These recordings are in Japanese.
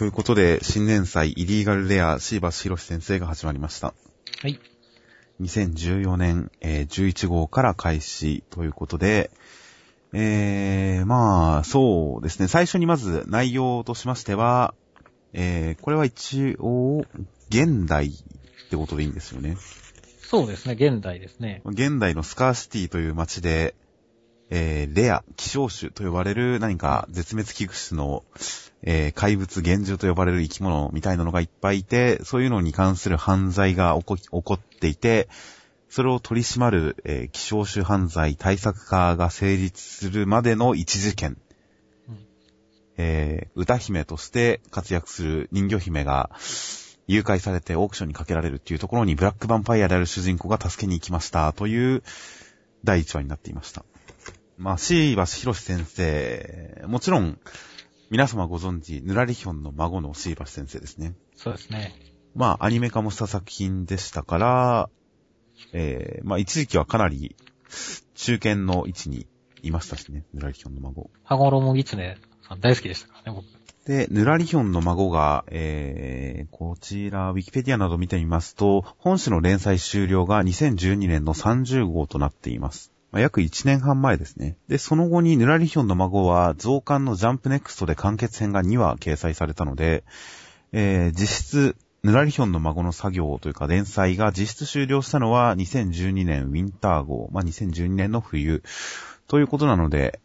ということで、新年祭イリーガルレアシーバスヒロシ先生が始まりました。はい。2014年、えー11号から開始ということで、えー、まあ、そうですね。最初にまず内容としましては、えー、これは一応、現代ってことでいいんですよね。そうですね、現代ですね。現代のスカーシティという街で、えー、レア、希少種と呼ばれる何か絶滅危惧種の、えー怪物、幻獣と呼ばれる生き物みたいなのがいっぱいいて、そういうのに関する犯罪が起こ起こっていて、それを取り締まる、えー希少種犯罪対策課が成立するまでの一事件。うんえー歌姫として活躍する人魚姫が、誘拐されてオークションにかけられるっていうところにブラックヴァンパイアである主人公が助けに行きましたという第1話になっていました。まあ、シーバスヒロシ先生、もちろん皆様ご存知、ヌラリヒョンの孫のシーバス先生ですね。そうですね。まあ、アニメ化もした作品でしたから、えー、まあ、一時期はかなり中堅の位置にいましたしね、ヌラリヒョンの孫。羽衣ギツネさん大好きでしたからね、僕。で、ヌラリヒョンの孫が、えー、こちら、ウィキペディアなど見てみますと、本誌の連載終了が2012年の30号となっています。まあ約1年半前ですね。で、その後にヌラリヒョンの孫は増刊のジャンプネクストで完結編が2話掲載されたので、えー、実質、ヌラリヒョンの孫の作業というか連載が実質終了したのは2012年ウィンター号、まあ、2012年の冬ということなので、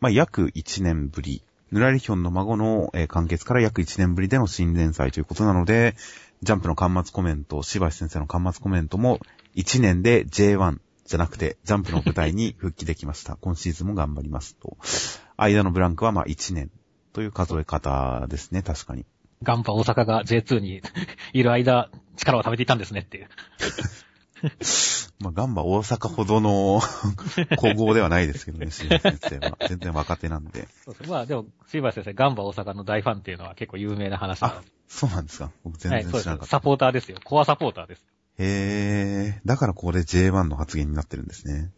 まあ、約1年ぶり。ヌラリヒョンの孫の、完結から約1年ぶりでの新連載ということなので、ジャンプの端末コメント、柴橋先生の端末コメントも、1年で J1 じゃなくて、ジャンプの舞台に復帰できました。今シーズンも頑張りますと。間のブランクはまあ1年という数え方ですね、確かに。ガンバ大阪が J2 に いる間、力を貯めていたんですねっていう。まあ、ガンバ大阪ほどの古豪ではないですけどね、柴橋先生は。全然若手なんで。そうですまあでも、椎橋先生、ガンバ大阪の大ファンっていうのは結構有名な話なのあ、そうなんですか僕全然知らなかった。サポーターですよ。コアサポーターです。へー、だからここで J1 の発言になってるんですね。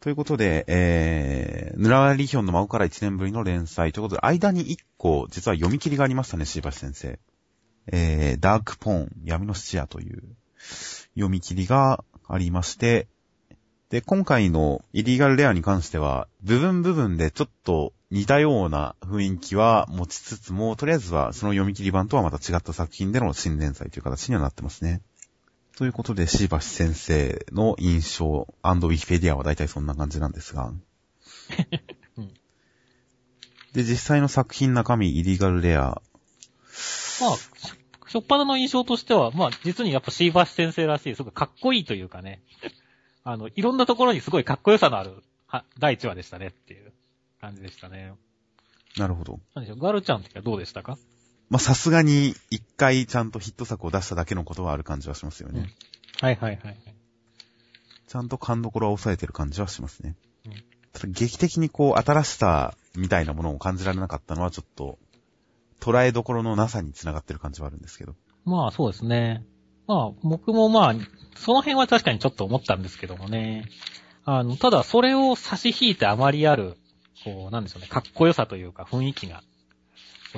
ということで、えー、ヌラリヒョンの孫から1年ぶりの連載ということで、間に1個、実は読み切りがありましたね、椎橋先生。えー、ダークポーン、闇の質屋という読み切りがありまして、で、今回のイリーガルレアに関しては、部分部分でちょっと似たような雰囲気は持ちつつも、とりあえずはその読み切り版とはまた違った作品での新連載という形にはなってますね。ということで、シーバシ先生の印象ウィキペディアは大体そんな感じなんですが。うんで、実際の作品中身、イリーガルレア。まあ、しょっぱなの印象としては、まあ、実にやっぱシーバシ先生らしい、すごいかっこいいというかね。あの、いろんなところにすごいかっこよさのある、は、第一話でしたねっていう感じでしたね。なるほど。何でしょう、ガルちゃんってはどうでしたか？まあ、さすがに一回ちゃんとヒット作を出しただけのことはある感じはしますよね。うんはいはいはいはい。ちゃんと勘どころは抑えてる感じはしますね。うんただ劇的にこう、新しさみたいなものを感じられなかったのはちょっと、捉えどころのなさにつながってる感じはあるんですけど。まあそうですね。まあ僕もまあ、その辺は確かにちょっと思ったんですけどもね。あの、ただそれを差し引いてあまりある、こう、なんでしょうね、かっこよさというか雰囲気が、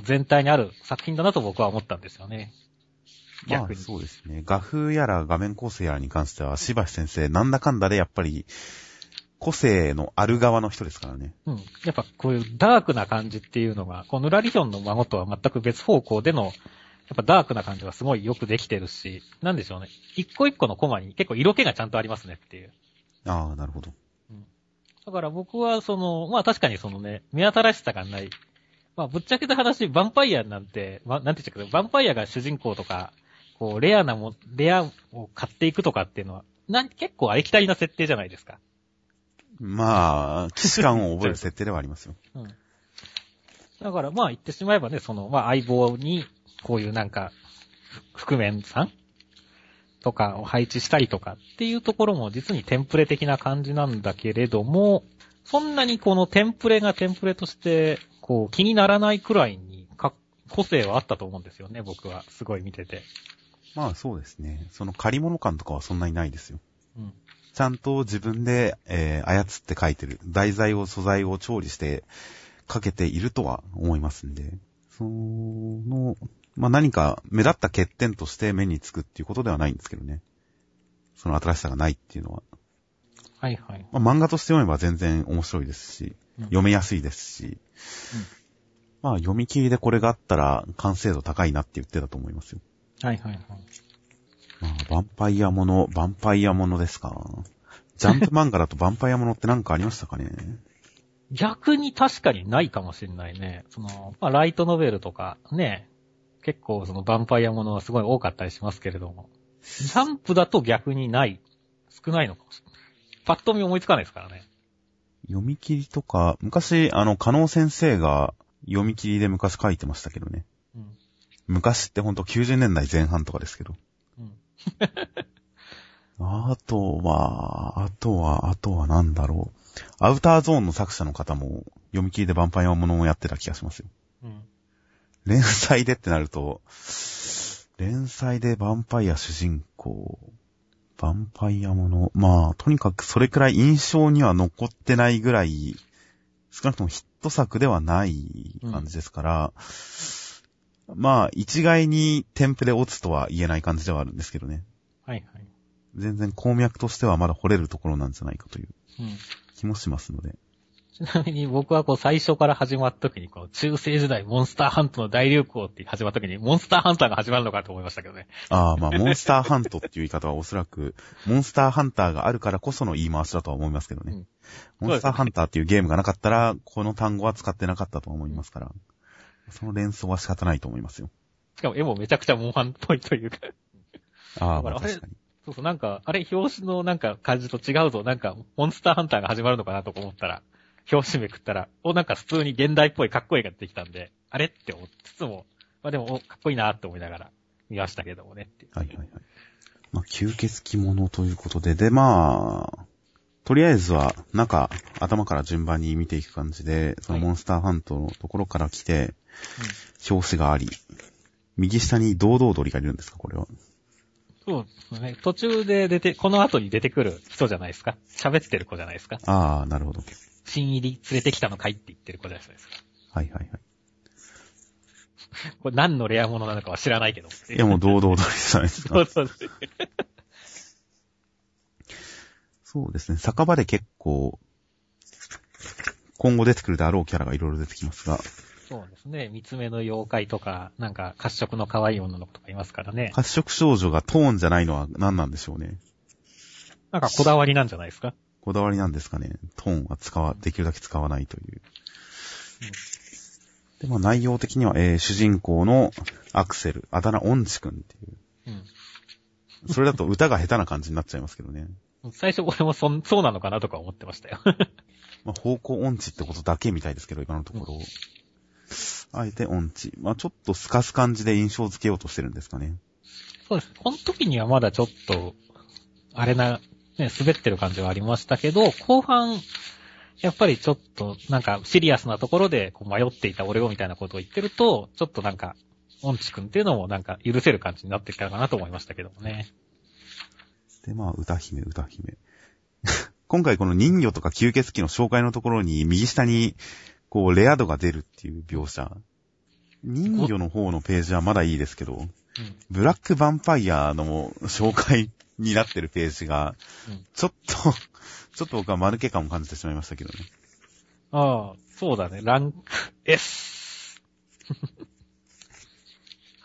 全体にある作品だなと僕は思ったんですよね。まあ。そうですね。画風やら画面構成やらに関しては、しばし先生、なんだかんだでやっぱり、個性のある側の人ですからね。うん。やっぱこういうダークな感じっていうのが、このヌラリヒョンの孫とは全く別方向での、やっぱダークな感じはすごいよくできてるし、なんでしょうね。一個一個のコマに結構色気がちゃんとありますねっていう。ああ、なるほど。だから僕はその、まあ確かにそのね、目新しさがない。まあぶっちゃけた話、ヴァンパイアなんて、まあなんて言っちゃうけど、ヴァンパイアが主人公とか、こう、レアなも、レアを買っていくとかっていうのは、なん結構ありきたりな設定じゃないですか。まあ、騎士感を覚える設定ではありますよ。うん。だからまあ言ってしまえばね、その、まあ相棒に、こういうなんか、ふ覆面さんとかを配置したりとかっていうところも実にテンプレ的な感じなんだけれども、そんなにこのテンプレがテンプレとして、こう気にならないくらいにか個性はあったと思うんですよね、僕は。すごい見てて。まあそうですね。その借り物感とかはそんなにないですよ。うん。ちゃんと自分で、えー操って書いてる。題材を素材を調理してかけているとは思いますんで、その、まあ、何か目立った欠点として目につくっていうことではないんですけどね。その新しさがないっていうのは。はいはい。まあ、漫画として読めば全然面白いですし、うん読めやすいですし、まあ読み切りでこれがあったら完成度高いなって言ってたと思いますよ。はいはいはい。まあ、ヴァンパイアもの、ヴァンパイアものですか。ジャンプ漫画だとヴァンパイアものって何かありましたかね？逆に確かにないかもしれないね。その、まあ、ライトノベルとかね、結構そのヴァンパイアものはすごい多かったりしますけれども、ジャンプだと逆にない、少ないのかもしれない。パッと見思いつかないですからね。読み切りとか、昔、あの、加納先生が読み切りで昔書いてましたけどね。うん。昔ってほんと90年代前半とかですけど。うん。あとは、あとは、あとはなんだろう。アウターゾーンの作者の方も読み切りでヴァンパイアものをやってた気がしますよ。うん。連載でってなると、連載でヴァンパイア主人公、ヴァンパイアもの、まあ、とにかくそれくらい印象には残ってないぐらい、少なくともヒット作ではない感じですから、まあ、一概にテンプで落つとは言えない感じではあるんですけどね。はいはい。全然鉱脈としてはまだ掘れるところなんじゃないかといううん。気もしますので。ちなみに僕はこう最初から始まった時にこう中世時代モンスターハントの大流行って始まった時にモンスターハンターが始まるのかと思いましたけどね。ああ、まあ、モンスターハントっていう言い方はおそらく、モンスターハンターがあるからこその言い回しだとは思いますけどね。うんモンスターハンターっていうゲームがなかったら、この単語は使ってなかったと思いますから、その連想は仕方ないと思いますよ。しかも絵もめちゃくちゃモンハンっぽいというか。ああ、まあ確かに。そうそう、なんか、あれ、表紙のなんか感じと違うぞ。なんか、モンスターハンターが始まるのかなとか思ったら、表紙めくったら、お、なんか普通に現代っぽいかっこいいが出てきたんで、あれって思いつつも、まあでも、お、かっこいいなって思いながら見ましたけどもねっていう。はいはいはい。まあ、吸血鬼ものということで、で、まあ、とりあえずは、中、頭から順番に見ていく感じで、そのモンスターハントのところから来て、表紙があり、右下に堂々鳥がいるんですか、これは。そうですね。途中で出て、この後に出てくる人じゃないですか。喋ってる子じゃないですか。ああ、なるほど。新入り連れてきたのかいって言ってる子じゃないですか。はいはいはい。これ何のレアものなのかは知らないけど。いやもう堂々鳥じゃないですか？そうそうそう。そうですね。酒場で結構、今後出てくるであろうキャラがいろいろ出てきますが、そうですね。三つ目の妖怪とか、なんか褐色の可愛い女の子とかいますからね。褐色少女がトーンじゃないのは何なんでしょうね。なんかこだわりなんじゃないですか？こだわりなんですかね。トーンは使わ、できるだけ使わないという。で、まあ内容的には、えー主人公のアクセル、あだ名オンチくんっていう。うん。それだと歌が下手な感じになっちゃいますけどね。最初俺もそん、そうなのかなとか思ってましたよ。まあ方向音痴ってことだけみたいですけど、今のところ。あえて音痴。まあちょっと透かす感じで印象付けようとしてるんですかね。そうです。この時にはまだちょっと、あれな、ね、滑ってる感じはありましたけど、後半、やっぱりちょっと、なんか、シリアスなところで迷っていた俺をみたいなことを言ってると、ちょっとなんか、オンチ君っていうのもなんか許せる感じになってきたかなと思いましたけどもね。で、まあ、歌姫、歌姫。今回この人魚とか吸血鬼の紹介のところに、右下に、こう、レア度が出るっていう描写。人魚の方のページはまだいいですけど、うん。ブラックヴァンパイアの紹介になってるページが、うんちょっと、ちょっと僕は丸け感を感じてしまいましたけどね。ああ、そうだね。ランク S。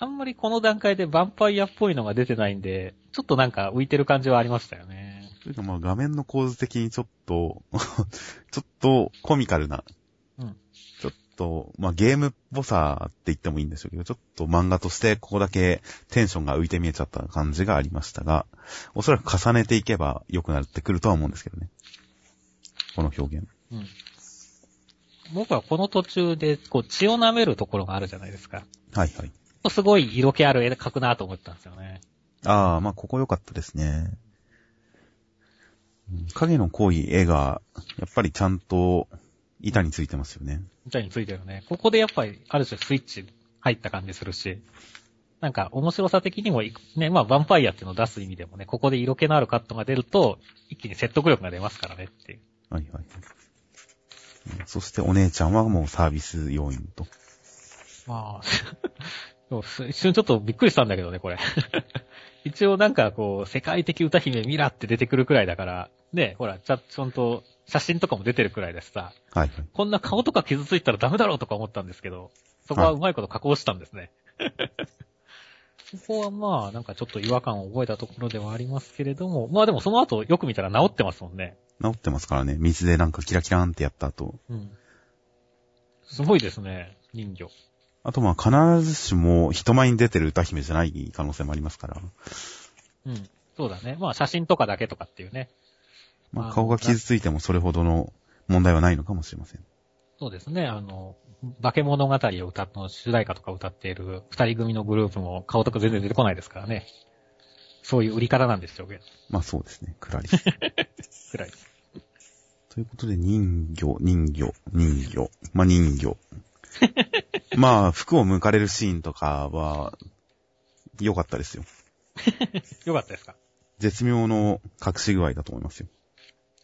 あんまりこの段階でヴァンパイアっぽいのが出てないんで、ちょっとなんか浮いてる感じはありましたよね。というかまあ画面の構図的にちょっと、ちょっとコミカルな、と、まあゲームっぽさって言ってもいいんでしょうけど、ちょっと漫画としてここだけテンションが浮いて見えちゃった感じがありましたが、おそらく重ねていけば良くなってくるとは思うんですけどね。この表現。うん。僕はこの途中で、こう、血を舐めるところがあるじゃないですか。はいはい。すごい色気ある絵描くなと思ったんですよね。ああ、まあここ良かったですね。うん影の濃い絵が、やっぱりちゃんと板についてますよね。みたいについてるね。ここでやっぱり、ある種スイッチ入った感じするし、なんか面白さ的にもね、まあ、ヴァンパイアっていうのを出す意味でもね、ここで色気のあるカットが出ると、一気に説得力が出ますからねっていう。はいはいそしてお姉ちゃんはもうサービス要員と。まあ、一瞬ちょっとびっくりしたんだけどね、これ。一応なんかこう、世界的歌姫ミラって出てくるくらいだから、ね、ほら、ちゃ、ちゃんと写真とかも出てるくらいだしさ、はいはい。こんな顔とか傷ついたらダメだろうとか思ったんですけど、そこはうまいこと加工したんですね。そこはまあ、なんかちょっと違和感を覚えたところではありますけれども、まあでもその後よく見たら治ってますもんね。治ってますからね。水でなんかキラキラーンってやった後。うん。すごいですね、人魚。あとまあ必ずしも人前に出てる歌姫じゃない可能性もありますから。うん。そうだね。まあ写真とかだけとかっていうね。あまあ顔が傷ついてもそれほどの問題はないのかもしれません。そうですね。あの、化け物語を歌っの主題歌とか歌っている二人組のグループも顔とか全然出てこないですからね。そういう売り方なんでしょうけど。まあそうですね。クラリス。くらい。ということで人魚、人魚、人魚。まあ人魚。まあ服を剥かれるシーンとかは良かったですよ。よかったですか？絶妙の隠し具合だと思いますよ。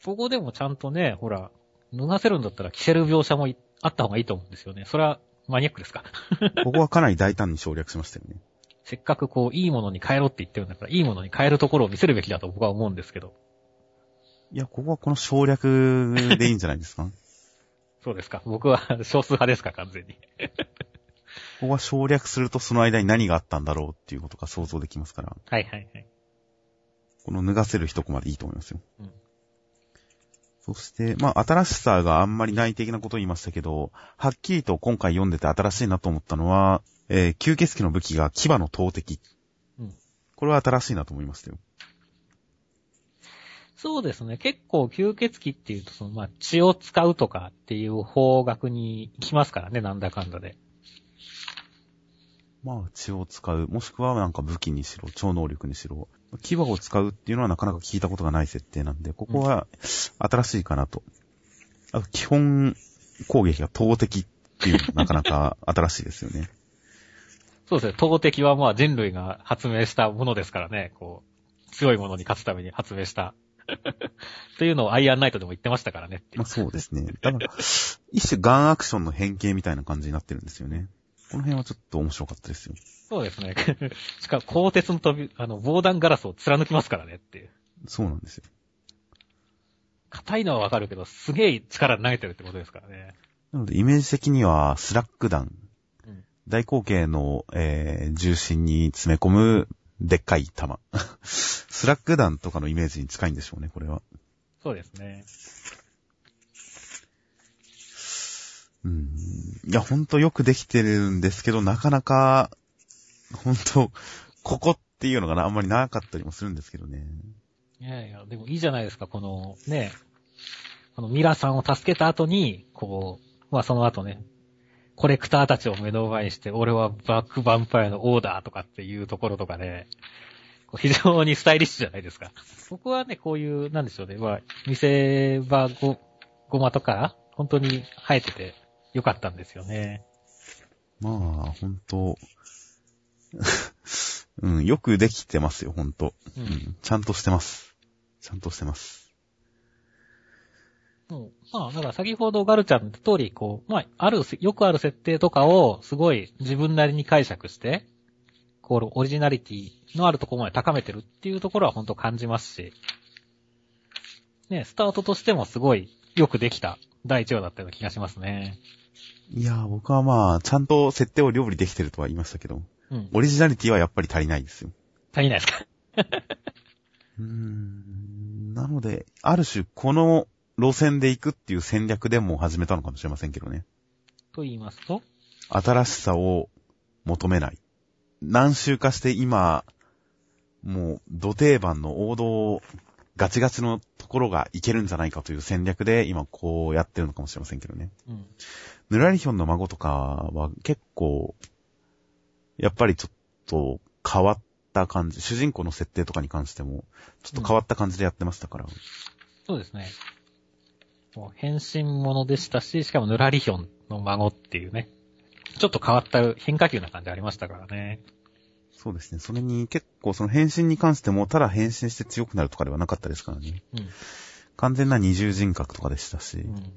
ここでもちゃんとね、ほら、脱がせるんだったら着せる描写もいあった方がいいと思うんですよね。それはマニアックですか？ここはかなり大胆に省略しましたよね。せっかくこう、いいものに変えろって言ってるんだから、いいものに変えるところを見せるべきだと僕は思うんですけど。いや、ここはこの省略でいいんじゃないですか？そうですか。僕は 少数派ですか、完全に。ここは省略するとその間に何があったんだろうっていうことが想像できますから、はいはいはい。この脱がせる一コマでいいと思いますよ。うんそして、まあ、新しさがあんまりない的なことを言いましたけど、はっきりと今回読んでて新しいなと思ったのは、えー吸血鬼の武器が牙の投擲。うんこれは新しいなと思いましたよ。そうですね。結構吸血鬼っていうと、その、まあ、血を使うとかっていう方角に行きますからね、なんだかんだで。まあ、血を使う、もしくはなんか武器にしろ、超能力にしろ、牙を使うっていうのはなかなか聞いたことがない設定なんで、ここは新しいかなと。あと、基本攻撃が投擲っていうのもなかなか新しいですよね。そうですね。投擲はまあ人類が発明したものですからね、こう、強いものに勝つために発明した。っていうのをアイアンナイトでも言ってましたからねまあそうですね。だから、一種ガンアクションの変形みたいな感じになってるんですよね。この辺はちょっと面白かったですよ。そうですね。しかも、鋼鉄の扉、あの、防弾ガラスを貫きますからねっていう。そうなんですよ。硬いのはわかるけど、すげえ力投げてるってことですからね。なので、イメージ的には、スラッグ弾、うん大口径の、えー、銃身に詰め込む、でっかい弾。スラッグ弾とかのイメージに近いんでしょうね、これは。そうですね。いや、ほんとよくできてるんですけど、なかなか、ほんと、ここっていうのがあんまりなかったりもするんですけどね。いやいや、でもいいじゃないですか、この、ね、このミラさんを助けた後に、こう、まあその後ね、コレクターたちを目の前にして、俺はバックヴァンパイアのオーダーとかっていうところとかね、非常にスタイリッシュじゃないですか。僕はね、こういう、なんでしょうね、まあ、見せ場ご、ごまとか、本当に生えててよかったんですよね。まあ、ほんと、うん、よくできてますよ、ほんと。う。うんん、ちゃんとしてます。ちゃんとしてます。もうまあ、だから先ほどガルちゃんの通り、こう、まあ、ある、よくある設定とかを、すごい自分なりに解釈して、こう、オリジナリティのあるところまで高めてるっていうところは本当感じますし、ね、スタートとしてもすごいよくできた第一話だったような気がしますね。いやー、僕はまあ、ちゃんと設定を料理できてるとは言いましたけど、うん。オリジナリティはやっぱり足りないですよ。足りないですか？うーん。なので、ある種、この路線で行くっていう戦略でも始めたのかもしれませんけどね。と言いますと、新しさを求めない。何周かして今、もう、土定番の王道、ガチガチのところがいけるんじゃないかという戦略で、今こうやってるのかもしれませんけどね。うん。ヌラリヒョンの孫とかは結構、やっぱりちょっと変わった感じ、主人公の設定とかに関しても、ちょっと変わった感じでやってましたから。そうですね。もう変身ものでしたし、しかもヌラリヒョンの孫っていうね、ちょっと変わった変化球な感じありましたからね。そうですね。それに結構その変身に関しても、ただ変身して強くなるとかではなかったですからね。うん。完全な二重人格とかでしたし、うん。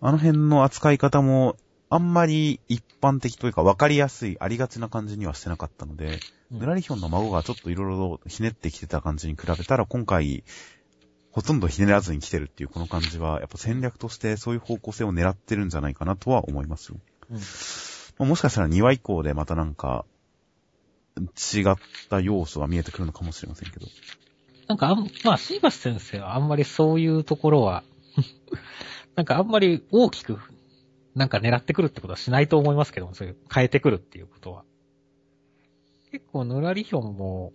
あの辺の扱い方も、あんまり一般的というか分かりやすい、ありがちな感じにはしてなかったので、うんヌラリヒョンの孫がちょっといろいろひねってきてた感じに比べたら、今回、ほとんどひねらずに来てるっていうこの感じは、やっぱ戦略としてそういう方向性を狙ってるんじゃないかなとは思いますよ。うん。まあもしかしたら2話以降でまたなんか、違った要素が見えてくるのかもしれませんけど。なんかあん、まあ、シーバス先生はあんまりそういうところは、なんかあんまり大きく、なんか狙ってくるってことはしないと思いますけども、そういう変えてくるっていうことは。結構、ヌラリヒョンも、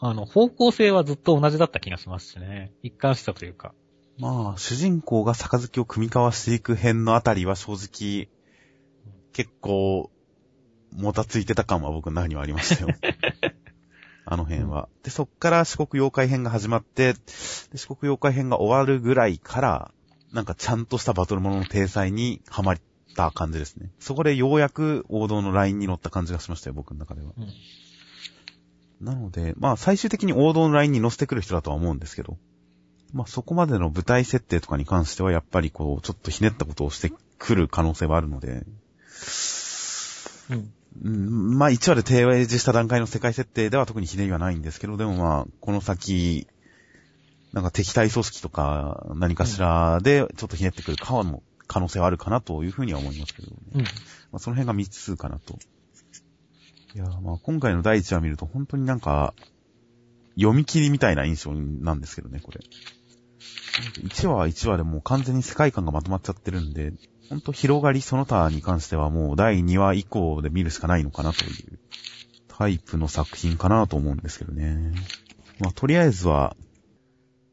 あの、方向性はずっと同じだった気がしますしね。一貫したというか。まあ、主人公が杯を組み交わしていく辺のあたりは正直、結構、もたついてた感は僕の中にはありましたよ。あの辺は。で、そっから四国妖怪編が始まって、で四国妖怪編が終わるぐらいから、なんかちゃんとしたバトルものの体裁にはまった感じですね。そこでようやく王道のラインに乗った感じがしましたよ、僕の中では。うん。なので、まあ最終的に王道のラインに乗せてくる人だとは思うんですけど、まあそこまでの舞台設定とかに関してはやっぱりこう、ちょっとひねったことをしてくる可能性はあるので、うん。うん、まあ1話で提示した段階の世界設定では特にひねりはないんですけど、でもまあ、この先、なんか敵対組織とか何かしらでちょっとひねってくるかも可能性はあるかなというふうには思いますけどね。うん。まあ、その辺が未知数かなと。いやー、まあ今回の第1話見ると本当になんか、読み切りみたいな印象なんですけどね、これ。1話は1話でもう完全に世界観がまとまっちゃってるんで、ほんと広がりその他に関してはもう第2話以降で見るしかないのかなというタイプの作品かなと思うんですけどね。まあとりあえずは、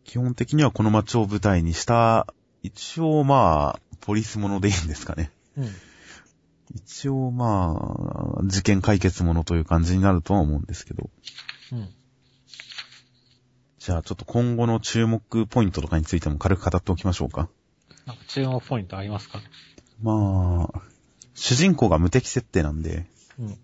基本的にはこの街を舞台にした、一応まあ、ポリスものでいいんですかね。うん。一応まあ、事件解決ものという感じになるとは思うんですけど。うん。じゃあちょっと今後の注目ポイントとかについても軽く語っておきましょうか。なんか注目ポイントありますか？まあ、主人公が無敵設定なんで、うん。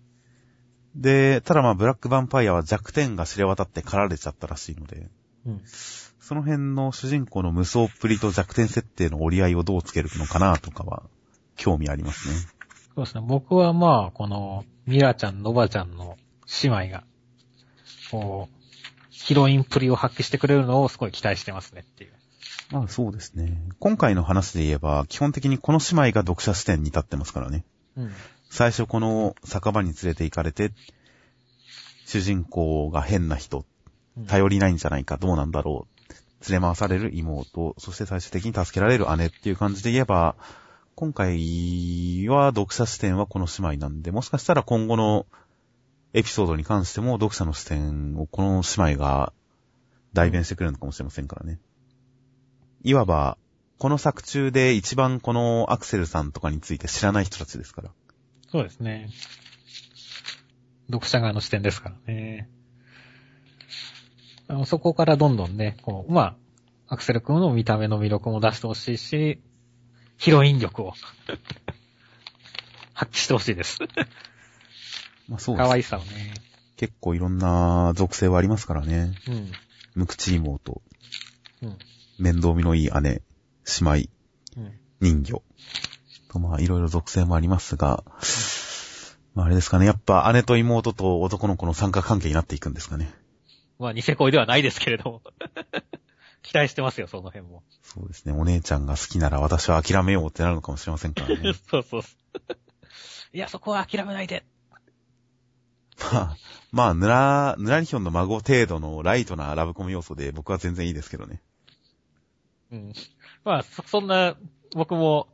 で、ただまあブラックヴァンパイアは弱点が知れ渡って狩られちゃったらしいので、うん。その辺の主人公の無双っぷりと弱点設定の折り合いをどうつけるのかなとかは、興味ありますね。そうですね。僕はまあ、この、ミラちゃん、ノバちゃんの姉妹が、こう、ヒロインプリを発揮してくれるのをすごい期待してますねっていう。まあそうですね。今回の話で言えば、基本的にこの姉妹が読者視点に立ってますからね。うん。最初この酒場に連れて行かれて、主人公が変な人、頼りないんじゃないか、どうなんだろう。連れ回される妹、そして最終的に助けられる姉っていう感じで言えば、今回は読者視点はこの姉妹なんで、もしかしたら今後のエピソードに関しても読者の視点をこの姉妹が代弁してくれるのかもしれませんからね。いわば、この作中で一番このアクセルさんとかについて知らない人たちですから。そうですね。読者側の視点ですからね。あのそこからどんどんね、こう、まあ、アクセル君の見た目の魅力も出してほしいし、ヒロイン力を 発揮してほしいです。まあそうです可愛さをね。結構いろんな属性はありますからね。うん。無口妹、うん。面倒見のいい姉、姉妹、うん。人魚。とまあいろいろ属性もありますが、まああれですかね。やっぱ姉と妹と男の子の参加関係になっていくんですかね。まあ、ニセ恋ではないですけれども。期待してますよ、その辺も。そうですね。お姉ちゃんが好きなら私は諦めようってなるのかもしれませんからね。そうそう。いや、そこは諦めないで。まあ、まあ、ヌラ、ヌラリヒョンの孫程度のライトなラブコメ要素で僕は全然いいですけどね。うん。まあ、そ、そんな、僕も、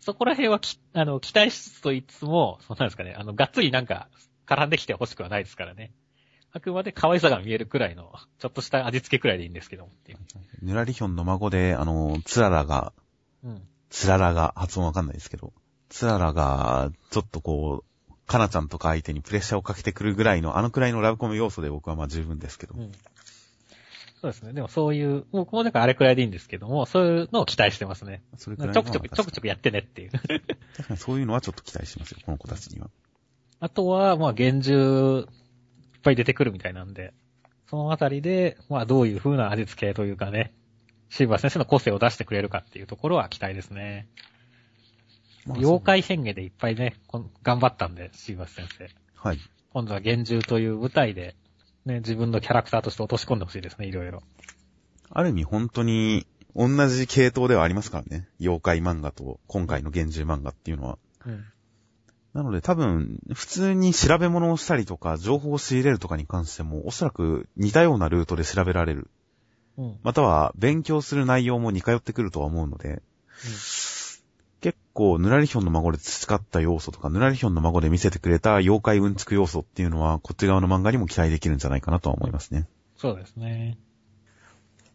そこら辺はき、あの、期待しつつと言いつつも、そうなんですかね、あの、がっつりなんか、絡んできてほしくはないですからね。あくまで可愛さが見えるくらいの、ちょっとした味付けくらいでいいんですけどもっていう。ヌラリヒョンの孫で、あの、ツララが、うん。ツララが、発音わかんないですけど、ツララが、ちょっとこう、カナちゃんとか相手にプレッシャーをかけてくるぐらいの、あのくらいのラブコメ要素で僕はまあ十分ですけど。うん。そうですね。でもそういう、僕もだからあれくらいでいいんですけども、そういうのを期待してますね。それくらいちょくちょく、ちょくちょくやってねっていう。確かにそういうのはちょっと期待しますよ、この子たちには。あとは、まあ、厳重、いっぱい出てくるみたいなんで、そのあたりで、まあ、どういう風な味付けというかね、シーバー先生の個性を出してくれるかっていうところは期待ですね。まあ妖怪変化でいっぱいね、頑張ったんで、シーバス先生。はい。今度は幻獣という舞台で、ね、自分のキャラクターとして落とし込んでほしいですね、いろいろ。ある意味本当に同じ系統ではありますからね。妖怪漫画と今回の幻獣漫画っていうのは。うん。なので多分、普通に調べ物をしたりとか、情報を仕入れるとかに関しても、おそらく似たようなルートで調べられる。うん。または、勉強する内容も似通ってくるとは思うので、結構、ヌラリヒョンの孫で培った要素とか、ヌラリヒョンの孫で見せてくれた妖怪うんちく要素っていうのは、こっち側の漫画にも期待できるんじゃないかなとは思いますね。そうですね。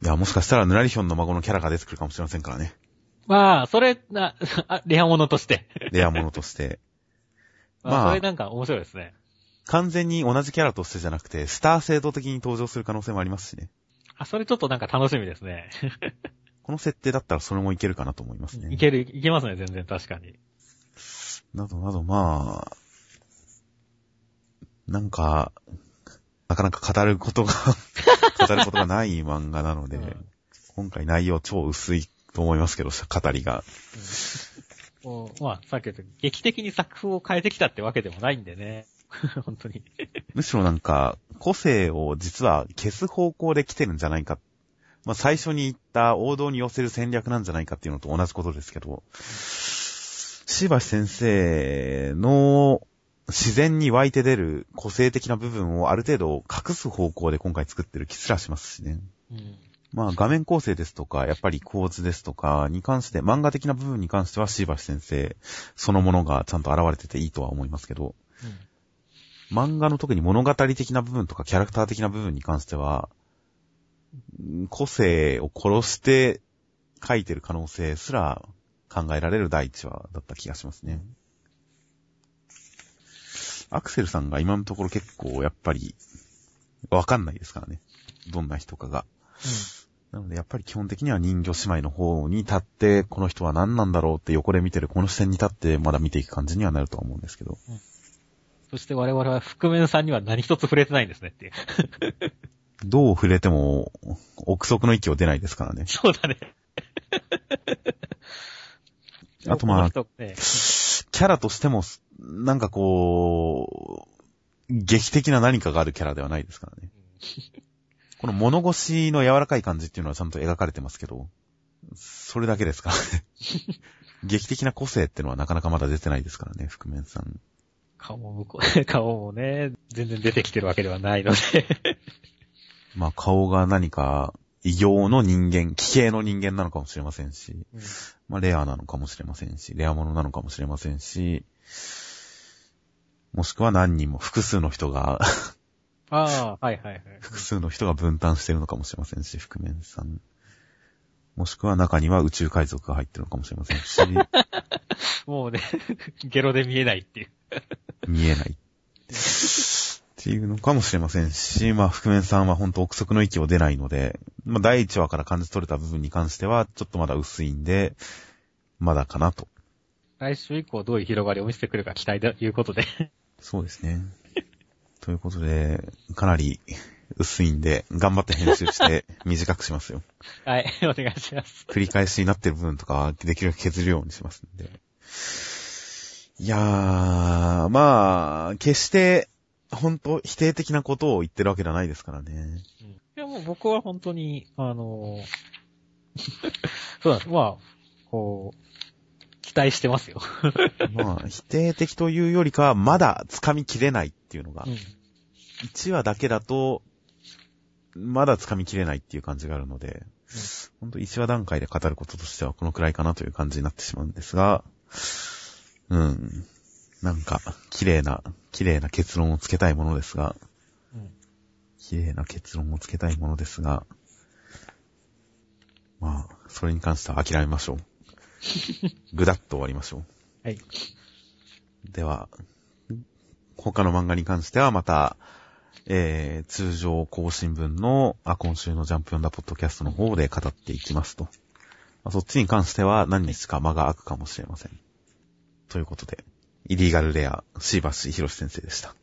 いや、もしかしたらヌラリヒョンの孫のキャラが出てくるかもしれませんからね。まあ、それ、な、あレアものとして。レアものとして。まあ、まあそれなんか面白いですね。完全に同じキャラとしてじゃなくて、スター制度的に登場する可能性もありますしね。あ、それちょっとなんか楽しみですね。この設定だったらそれもいけるかなと思いますね。いける、いけますね、全然確かに。などなど、まあ、なんか、なかなか語ることが、語ることがない漫画なので、うん今回内容超薄いと思いますけど、語りが。もうまあ、さっき言った劇的に作風を変えてきたってわけでもないんでね。本当に。むしろなんか、個性を実は消す方向で来てるんじゃないか。まあ最初に言った王道に寄せる戦略なんじゃないかっていうのと同じことですけど、しばし先生の自然に湧いて出る個性的な部分をある程度隠す方向で今回作ってる気すらしますしね。うん。まあ画面構成ですとか、やっぱり構図ですとかに関して、漫画的な部分に関してはしばし先生そのものがちゃんと現れてていいとは思いますけど、漫画の特に物語的な部分とかキャラクター的な部分に関しては、ん個性を殺して書いてる可能性すら考えられる第一話だった気がしますね。アクセルさんが今のところ結構やっぱりわかんないですからね。どんな人かが。なのでやっぱり基本的には人魚姉妹の方に立って、この人は何なんだろうって横で見てるこの視点に立ってまだ見ていく感じにはなるとは思うんですけど。そして我々は覆面さんには何一つ触れてないんですねっていう。どう触れても、憶測の域を出ないですからね。そうだね。あとまあキャラとしても、なんかこう、劇的な何かがあるキャラではないですからね。この物腰の柔らかい感じっていうのはちゃんと描かれてますけど、それだけですからね。劇的な個性ってのはなかなかまだ出てないですからね、覆面さん。顔も向こう、顔もね、全然出てきてるわけではないので。まあ顔が何か異形の人間、奇形の人間なのかもしれませんし、まあレアなのかもしれませんし、レアものなのかもしれませんし、もしくは何人も複数の人がああ、はいはいはい。複数の人が分担してるのかもしれませんし、覆面さん。もしくは中には宇宙海賊が入ってるのかもしれませんし、もうね、ゲロで見えないっていう。見えない。っていうのかもしれませんし、まあ、覆面さんは本当憶測の域を出ないので、まあ、第1話から感じ取れた部分に関しては、ちょっとまだ薄いんで、まだかなと。来週以降どういう広がりを見せてくるか期待ということで。そうですね。ということで、かなり薄いんで、頑張って編集して短くしますよ。はい、お願いします。繰り返しになってる部分とかはできるだけ削るようにしますんで。いやー、まあ、決して、本当否定的なことを言ってるわけではないですからね。いやもう僕は本当に、あの そうなんです。まあ、こう、期待してますよ。まあ、否定的というよりかは、まだ掴みきれないっていうのが、うん。1話だけだと、まだ掴みきれないっていう感じがあるので、本当1話段階で語ることとしてはこのくらいかなという感じになってしまうんですが、うん。なんか、綺麗な、綺麗な結論をつけたいものですが、うん。綺麗な結論をつけたいものですが、まあ、それに関しては諦めましょう。ぐだっと終わりましょう。はい。では、他の漫画に関してはまた、えー、通常更新分の、あ、今週のジャンプ読んだポッドキャストの方で語っていきますと。まあ、そっちに関しては何日か間が空くかもしれません。ということで、イリーガルレア、シーバスヒロシ先生でした。